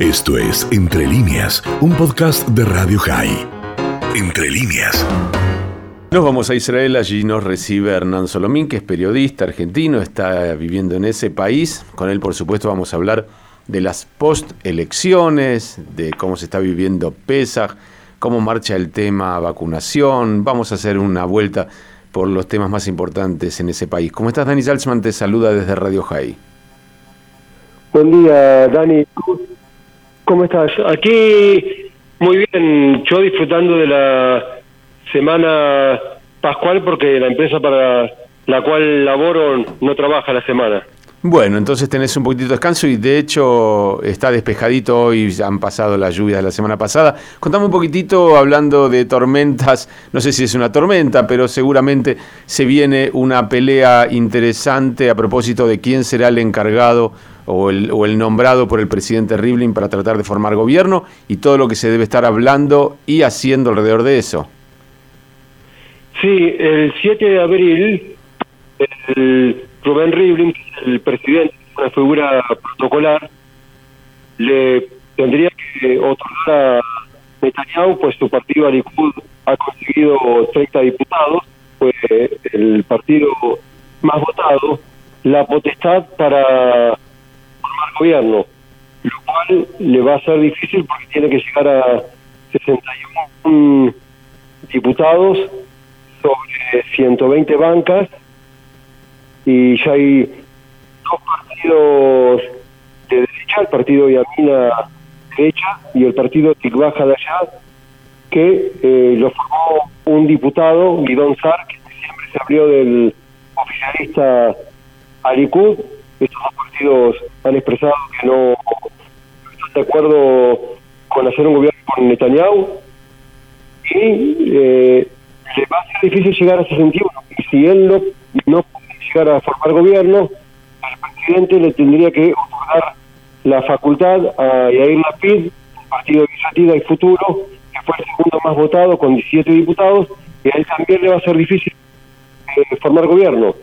Esto es Entre líneas, un podcast de Radio High. Entre líneas. Nos vamos a Israel, allí nos recibe Hernán Solomín, que es periodista argentino, está viviendo en ese país. Con él, por supuesto, vamos a hablar de las post-elecciones, de cómo se está viviendo Pesach, cómo marcha el tema vacunación. Vamos a hacer una vuelta por los temas más importantes en ese país. ¿Cómo estás, Dani Salzman? Te saluda desde Radio High. Buen día, Dani. ¿Cómo estás? Aquí, muy bien. Yo disfrutando de la semana pascual porque la empresa para la cual laboro no trabaja la semana. Bueno, entonces tenés un poquitito de descanso y de hecho está despejadito hoy, han pasado las lluvias de la semana pasada. Contame un poquitito hablando de tormentas, no sé si es una tormenta, pero seguramente se viene una pelea interesante a propósito de quién será el encargado o el, o el nombrado por el presidente Rivlin para tratar de formar gobierno y todo lo que se debe estar hablando y haciendo alrededor de eso. Sí, el 7 de abril, el Rubén Rivlin, el presidente, una figura protocolar, le tendría que otorgar a Netanyahu, pues su partido Alikud ha conseguido 30 diputados, fue el partido más votado, la potestad para gobierno, lo cual le va a ser difícil porque tiene que llegar a 61 diputados sobre 120 bancas y ya hay dos partidos de derecha, el partido Yamina derecha y el partido Tikbaja de allá, que eh, lo formó un diputado, Guidón Sar, que siempre se abrió del oficialista Alikud. Estos dos partidos han expresado que no están de acuerdo con hacer un gobierno con Netanyahu y eh, le va a ser difícil llegar a 61. Y si él no, no llegar a formar gobierno, el presidente le tendría que otorgar la facultad a Yair Lapid, Partido de Iniciativa y Futuro, que fue el segundo más votado con 17 diputados, y a él también le va a ser difícil eh, formar gobierno.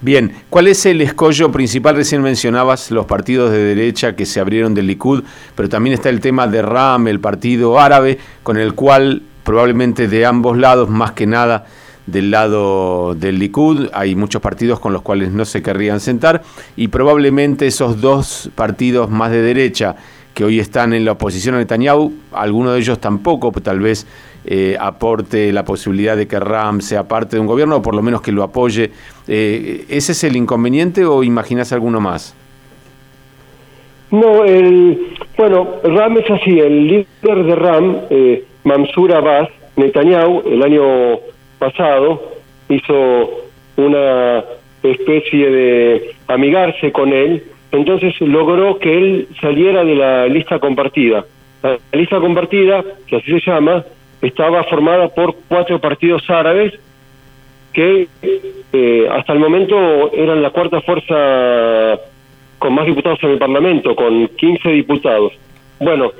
Bien, ¿cuál es el escollo principal? Recién mencionabas los partidos de derecha que se abrieron del Likud, pero también está el tema de RAM, el partido árabe, con el cual probablemente de ambos lados, más que nada, del lado del Likud, hay muchos partidos con los cuales no se querrían sentar y probablemente esos dos partidos más de derecha que hoy están en la oposición a Netanyahu, alguno de ellos tampoco, tal vez eh, aporte la posibilidad de que Ram sea parte de un gobierno o por lo menos que lo apoye. Eh, ¿Ese es el inconveniente o imaginas alguno más? No, el, bueno, Ram es así, el líder de Ram, eh, Mansur Abbas, Netanyahu, el año pasado hizo una especie de amigarse con él, entonces logró que él saliera de la lista compartida. La lista compartida, que así se llama, estaba formada por cuatro partidos árabes que eh, hasta el momento eran la cuarta fuerza con más diputados en el Parlamento, con 15 diputados. Bueno,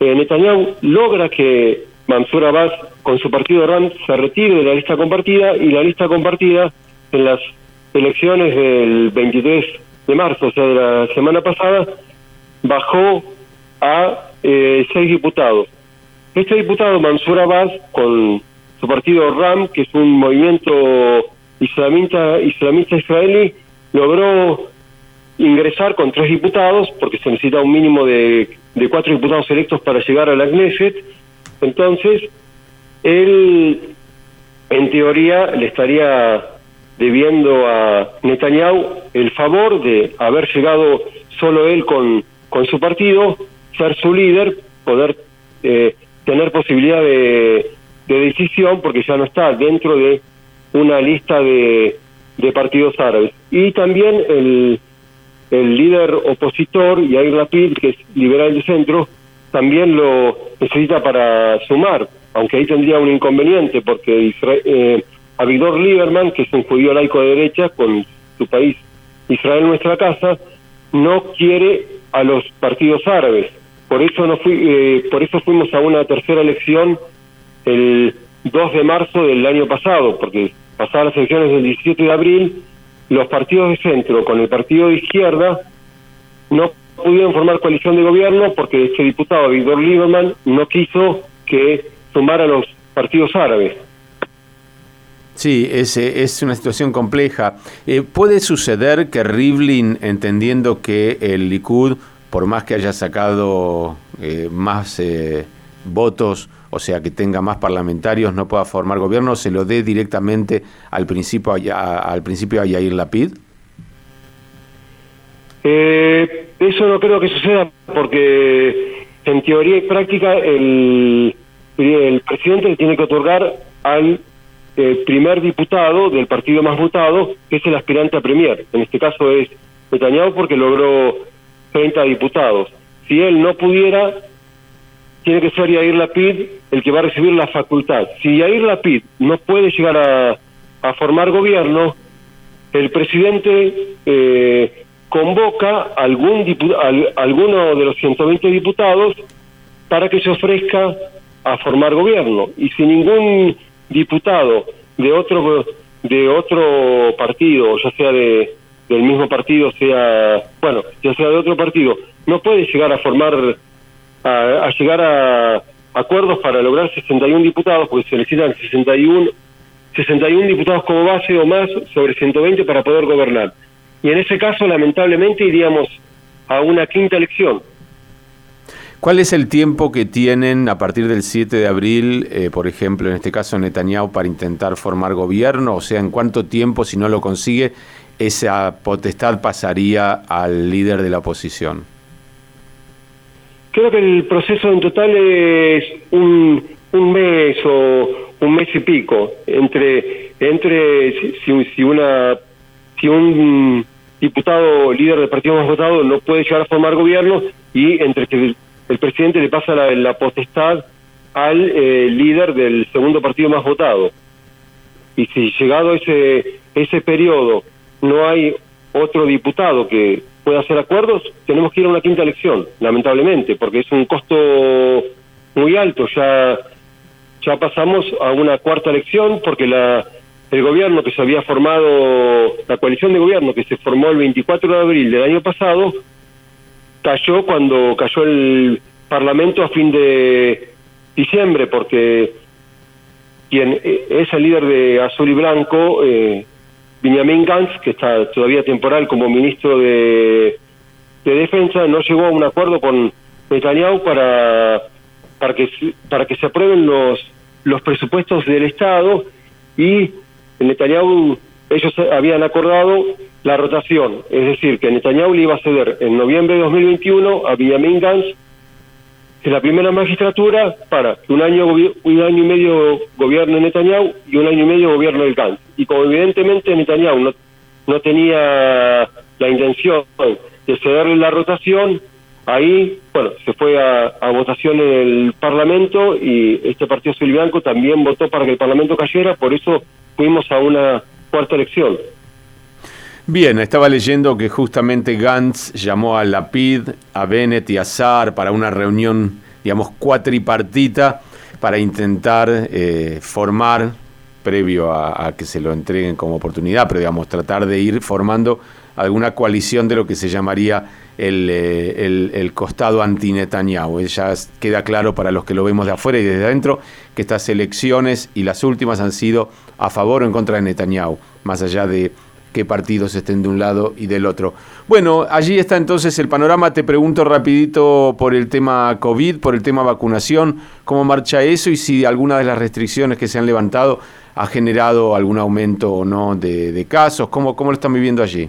eh, Netanyahu logra que Mansur Abbas con su partido RAM se retire de la lista compartida y la lista compartida en las elecciones del 23 de marzo, o sea, de la semana pasada, bajó a eh, seis diputados. Este diputado, Mansur Abbas, con su partido RAM, que es un movimiento islamista, islamista israelí, logró ingresar con tres diputados, porque se necesita un mínimo de, de cuatro diputados electos para llegar a la Knesset, entonces, él, en teoría, le estaría debiendo a Netanyahu el favor de haber llegado solo él con, con su partido, ser su líder, poder eh, tener posibilidad de, de, decisión, porque ya no está dentro de una lista de, de partidos árabes. Y también el, el líder opositor, Yair Lapid, que es liberal de centro, también lo necesita para sumar, aunque ahí tendría un inconveniente, porque Israel, eh, Abigdor Lieberman, que es un judío laico de derecha, con su país Israel nuestra casa, no quiere a los partidos árabes. Por eso, no fui, eh, por eso fuimos a una tercera elección el 2 de marzo del año pasado, porque pasadas las elecciones del 17 de abril, los partidos de centro con el partido de izquierda no pudieron formar coalición de gobierno porque ese diputado, Víctor Lieberman, no quiso que sumara los partidos árabes. Sí, es, es una situación compleja. Eh, ¿Puede suceder que Rivlin, entendiendo que el Likud, por más que haya sacado eh, más eh, votos, o sea, que tenga más parlamentarios, no pueda formar gobierno, se lo dé directamente al principio a, al principio a Yair Lapid? eso no creo que suceda porque en teoría y práctica el, el presidente tiene que otorgar al el primer diputado del partido más votado, que es el aspirante a Premier. En este caso es Netanyahu porque logró 30 diputados. Si él no pudiera, tiene que ser Yair Lapid el que va a recibir la facultad. Si Yair Lapid no puede llegar a, a formar gobierno, el presidente eh, convoca algún alguno de los 120 diputados para que se ofrezca a formar gobierno. Y si ningún diputado de otro de otro partido, ya sea de del mismo partido, sea bueno, ya sea de otro partido, no puede llegar a formar a, llegar a acuerdos para lograr 61 diputados, porque se necesitan 61 61 diputados como base o más sobre 120 para poder gobernar. Y en ese caso, lamentablemente, iríamos a una quinta elección. ¿Cuál es el tiempo que tienen a partir del 7 de abril, eh, por ejemplo, en este caso Netanyahu, para intentar formar gobierno? O sea, ¿en cuánto tiempo, si no lo consigue, esa potestad pasaría al líder de la oposición? Creo que el proceso en total es un, un mes o un mes y pico entre entre si, si una si un diputado líder del partido más votado no puede llegar a formar gobierno y entre que el presidente le pasa la, potestad al eh, líder del segundo partido más votado. Y si llegado ese, ese periodo no hay otro diputado que pueda hacer acuerdos, tenemos que ir a una quinta elección, lamentablemente, porque es un costo muy alto. Ya, ya pasamos a una cuarta elección porque la, el gobierno que se había formado, la coalición de gobierno que se formó el 24 de abril del año pasado, cayó cuando cayó el Parlamento a fin de diciembre, porque quien eh, es el líder de Azul y Blanco, eh, Benjamin Gantz, que está todavía temporal como ministro de, de Defensa, no llegó a un acuerdo con Netanyahu para para que para que se aprueben los los presupuestos del Estado y Netanyahu ellos habían acordado la rotación, es decir, que Netanyahu le iba a ceder en noviembre de 2021 a Benjamin Gantz en la primera magistratura para un año un año y medio gobierne Netanyahu y un año y medio gobierne el Gantz. Y como evidentemente Netanyahu no, no tenía la intención de cederle la rotación, ahí, bueno, se fue a, votación en el Parlamento y este partido Blanco también votó para que el Parlamento cayera, por eso fuimos a una cuarta elección. Bien, estaba leyendo que justamente Gantz llamó a Lapid, a Bennett y a Saar para una reunión, digamos, cuatripartita para intentar eh, formar, previo a, que se lo entreguen como oportunidad, pero digamos, tratar de ir formando alguna coalición de lo que se llamaría el, eh, el, costado anti-Netanyahu. Ya queda claro para los que lo vemos de afuera y desde adentro que estas elecciones y las últimas han sido a favor o en contra de Netanyahu, más allá de qué partidos estén de un lado y del otro. Bueno, allí está entonces el panorama. Te pregunto rapidito por el tema COVID, por el tema vacunación, cómo marcha eso y si alguna de las restricciones que se han levantado ha generado algún aumento o no de, casos. ¿Cómo, ¿Cómo lo están viviendo allí?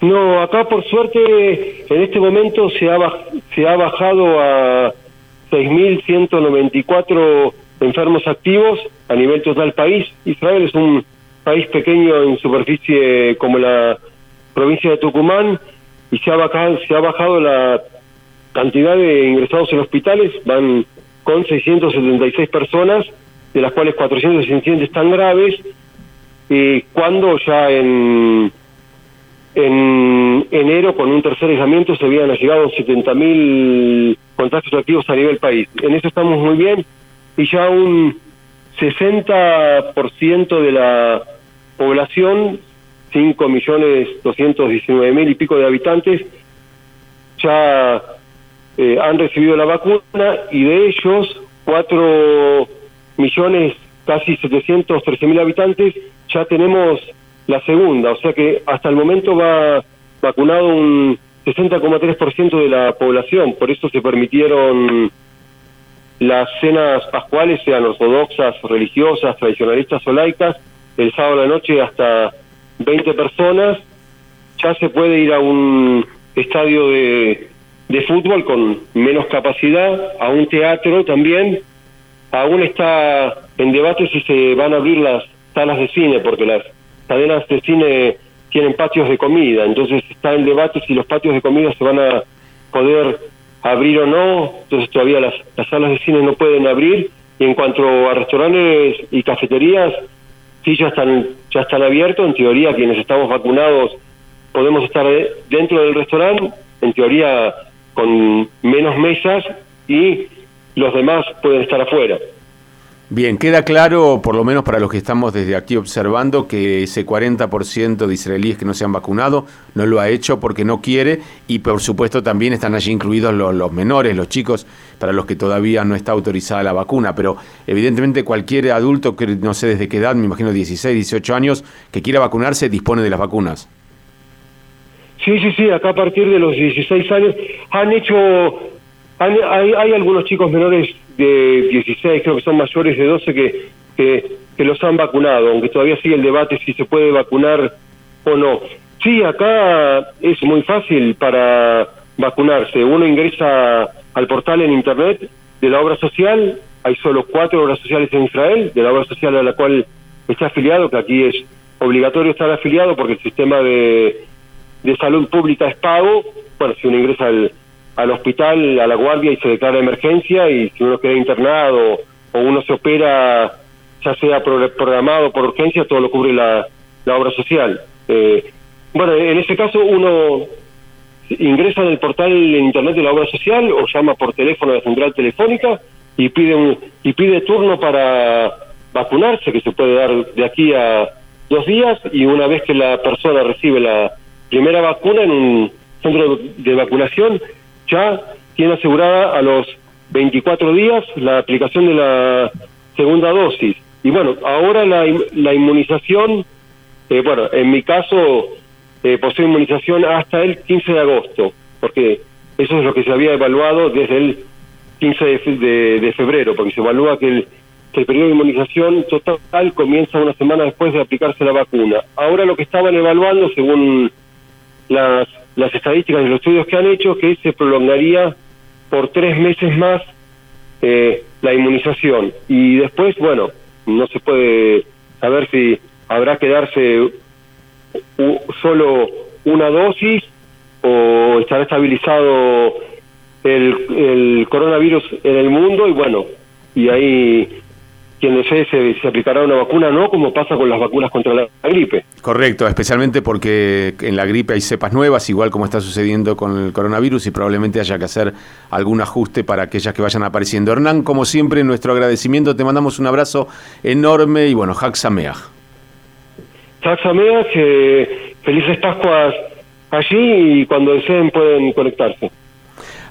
No, acá por suerte en este momento se ha, se ha bajado a 6.194 enfermos activos a nivel total país. Israel es un país pequeño en superficie como la provincia de Tucumán y se ha bajado, se ha bajado la cantidad de ingresados en hospitales, van con 676 personas, de las cuales 467 están graves, y cuando ya en, en enero, con un tercer aislamiento, se habían llegado 70.000 contagios activos a nivel país. En eso estamos muy bien y ya un 60% de la población, 5 millones 219 mil y pico de habitantes, ya eh, han recibido la vacuna y de ellos 4 millones, casi 713 mil habitantes, ya tenemos la segunda, o sea que hasta el momento va vacunado un 60,3% de la población, por eso se permitieron las cenas pascuales, sean ortodoxas, religiosas, tradicionalistas o laicas, el sábado a la noche hasta 20 personas, ya se puede ir a un estadio de, de fútbol con menos capacidad, a un teatro también, aún está en debate si se van a abrir las salas de cine, porque las cadenas de cine tienen patios de comida, entonces está en debate si los patios de comida se van a poder abrir o no, entonces todavía las, las salas de cine no pueden abrir, y en cuanto a restaurantes y cafeterías, sí ya están, ya están abiertos, en teoría quienes estamos vacunados podemos estar dentro del restaurante, en teoría con menos mesas y los demás pueden estar afuera. Bien, queda claro, por lo menos para los que estamos desde aquí observando, que ese 40% de israelíes que no se han vacunado no lo ha hecho porque no quiere y por supuesto también están allí incluidos los, menores, los chicos, para los que todavía no está autorizada la vacuna. Pero evidentemente cualquier adulto, que no sé desde qué edad, me imagino 16, 18 años, que quiera vacunarse, dispone de las vacunas. Sí, sí, sí, acá a partir de los 16 años han hecho, hay, hay algunos chicos menores de 16, creo que son mayores de 12 que, que, los han vacunado, aunque todavía sigue el debate si se puede vacunar o no. Sí, acá es muy fácil para vacunarse. Uno ingresa al portal en Internet de la obra social, hay solo cuatro obras sociales en Israel, de la obra social a la cual está afiliado, que aquí es obligatorio estar afiliado porque el sistema de, de salud pública es pago. Bueno, si uno ingresa al al hospital, a la guardia y se declara emergencia y si uno queda internado o uno se opera, ya sea programado por urgencia, todo lo cubre la, la obra social. Eh, bueno, en ese caso uno ingresa en el portal en internet de la obra social o llama por teléfono a la central telefónica y pide un, y pide turno para vacunarse que se puede dar de aquí a dos días y una vez que la persona recibe la primera vacuna en un centro de vacunación ya tiene asegurada a los 24 días la aplicación de la segunda dosis. Y bueno, ahora la, la inmunización, eh, bueno, en mi caso eh, posee inmunización hasta el 15 de agosto, porque eso es lo que se había evaluado desde el 15 de, de, febrero, porque se evalúa que el, que el periodo de inmunización total comienza una semana después de aplicarse la vacuna. Ahora lo que estaban evaluando, según las las estadísticas de los estudios que han hecho que se prolongaría por tres meses más eh, la inmunización. Y después bueno no se puede saber si habrá que darse solo una dosis o estará estabilizado el, el coronavirus en el mundo y bueno y ahí quien desee se, se, aplicará una vacuna, no como pasa con las vacunas contra la, gripe. Correcto, especialmente porque en la gripe hay cepas nuevas, igual como está sucediendo con el coronavirus, y probablemente haya que hacer algún ajuste para aquellas que vayan apareciendo. Hernán, como siempre, nuestro agradecimiento, te mandamos un abrazo enorme y bueno, Jaxameaj. Jaxameaj, eh, felices Pascuas allí y cuando deseen pueden conectarse.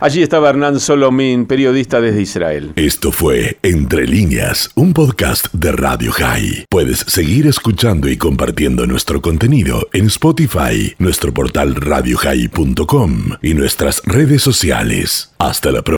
Allí estaba Hernán Solomín, periodista desde Israel. Esto fue Entre líneas, un podcast de Radio High. Puedes seguir escuchando y compartiendo nuestro contenido en Spotify, nuestro portal radiohigh.com y nuestras redes sociales. Hasta la próxima.